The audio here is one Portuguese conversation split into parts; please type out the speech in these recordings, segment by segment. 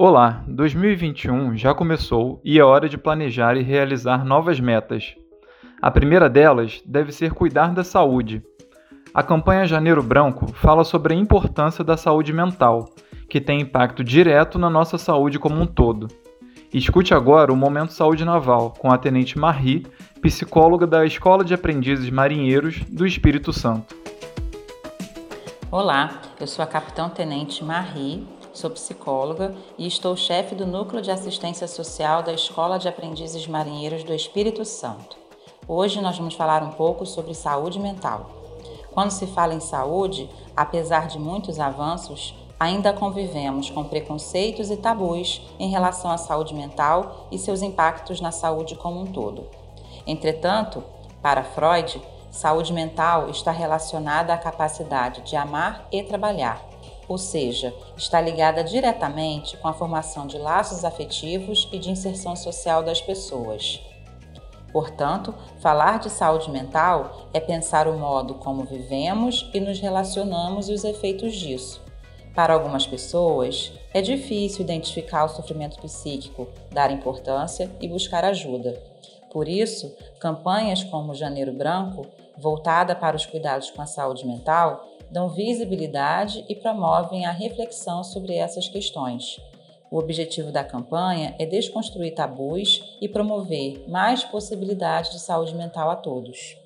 Olá, 2021 já começou e é hora de planejar e realizar novas metas. A primeira delas deve ser cuidar da saúde. A campanha Janeiro Branco fala sobre a importância da saúde mental, que tem impacto direto na nossa saúde como um todo. Escute agora o Momento Saúde Naval com a Tenente Marie, psicóloga da Escola de Aprendizes Marinheiros do Espírito Santo. Olá, eu sou a Capitão Tenente Marie Sou psicóloga e estou chefe do Núcleo de Assistência Social da Escola de Aprendizes Marinheiros do Espírito Santo. Hoje nós vamos falar um pouco sobre saúde mental. Quando se fala em saúde, apesar de muitos avanços, ainda convivemos com preconceitos e tabus em relação à saúde mental e seus impactos na saúde como um todo. Entretanto, para Freud, saúde mental está relacionada à capacidade de amar e trabalhar ou seja, está ligada diretamente com a formação de laços afetivos e de inserção social das pessoas. Portanto, falar de saúde mental é pensar o modo como vivemos e nos relacionamos e os efeitos disso. Para algumas pessoas, é difícil identificar o sofrimento psíquico, dar importância e buscar ajuda. Por isso, campanhas como Janeiro Branco, voltada para os cuidados com a saúde mental, dão visibilidade e promovem a reflexão sobre essas questões. O objetivo da campanha é desconstruir tabus e promover mais possibilidades de saúde mental a todos.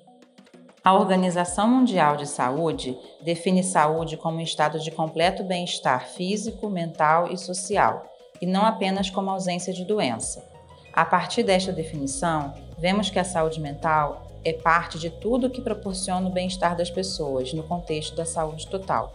A Organização Mundial de Saúde define saúde como um estado de completo bem-estar físico, mental e social, e não apenas como ausência de doença. A partir desta definição, vemos que a saúde mental é parte de tudo que proporciona o bem-estar das pessoas no contexto da saúde total.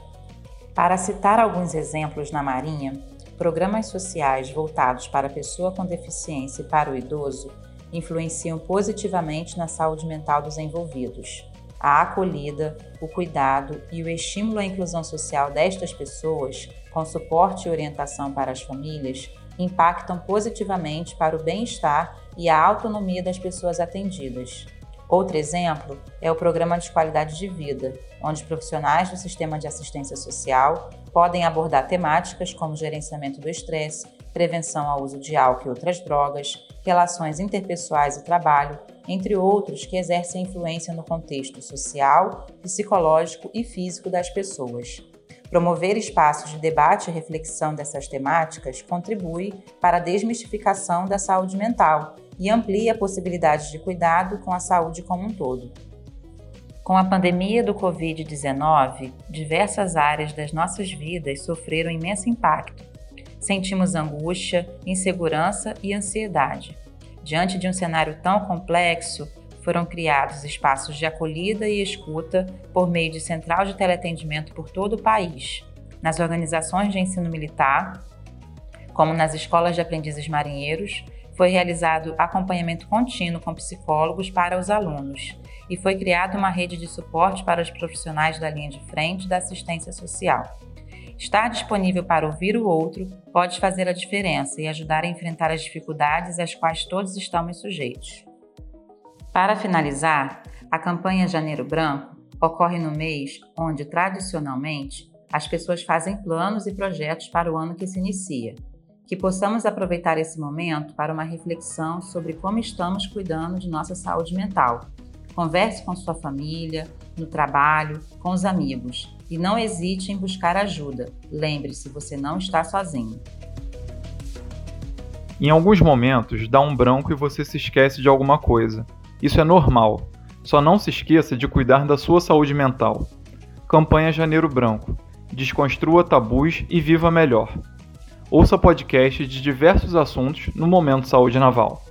Para citar alguns exemplos na Marinha, programas sociais voltados para a pessoa com deficiência e para o idoso influenciam positivamente na saúde mental dos envolvidos. A acolhida, o cuidado e o estímulo à inclusão social destas pessoas, com suporte e orientação para as famílias, impactam positivamente para o bem-estar e a autonomia das pessoas atendidas. Outro exemplo é o Programa de Qualidade de Vida, onde profissionais do sistema de assistência social podem abordar temáticas como gerenciamento do estresse, prevenção ao uso de álcool e outras drogas, relações interpessoais e trabalho, entre outros que exercem influência no contexto social, psicológico e físico das pessoas. Promover espaços de debate e reflexão dessas temáticas contribui para a desmistificação da saúde mental e amplia possibilidades de cuidado com a saúde como um todo. Com a pandemia do Covid-19, diversas áreas das nossas vidas sofreram imenso impacto. Sentimos angústia, insegurança e ansiedade. Diante de um cenário tão complexo, foram criados espaços de acolhida e escuta por meio de central de teleatendimento por todo o país, nas organizações de ensino militar, como nas escolas de aprendizes marinheiros foi realizado acompanhamento contínuo com psicólogos para os alunos e foi criada uma rede de suporte para os profissionais da linha de frente da assistência social. Estar disponível para ouvir o outro pode fazer a diferença e ajudar a enfrentar as dificuldades às quais todos estamos sujeitos. Para finalizar, a campanha Janeiro Branco ocorre no mês onde, tradicionalmente, as pessoas fazem planos e projetos para o ano que se inicia que possamos aproveitar esse momento para uma reflexão sobre como estamos cuidando de nossa saúde mental. Converse com sua família, no trabalho, com os amigos e não hesite em buscar ajuda. Lembre-se, você não está sozinho. Em alguns momentos, dá um branco e você se esquece de alguma coisa. Isso é normal. Só não se esqueça de cuidar da sua saúde mental. Campanha Janeiro Branco. Desconstrua tabus e viva melhor. Ouça podcasts de diversos assuntos no Momento Saúde Naval.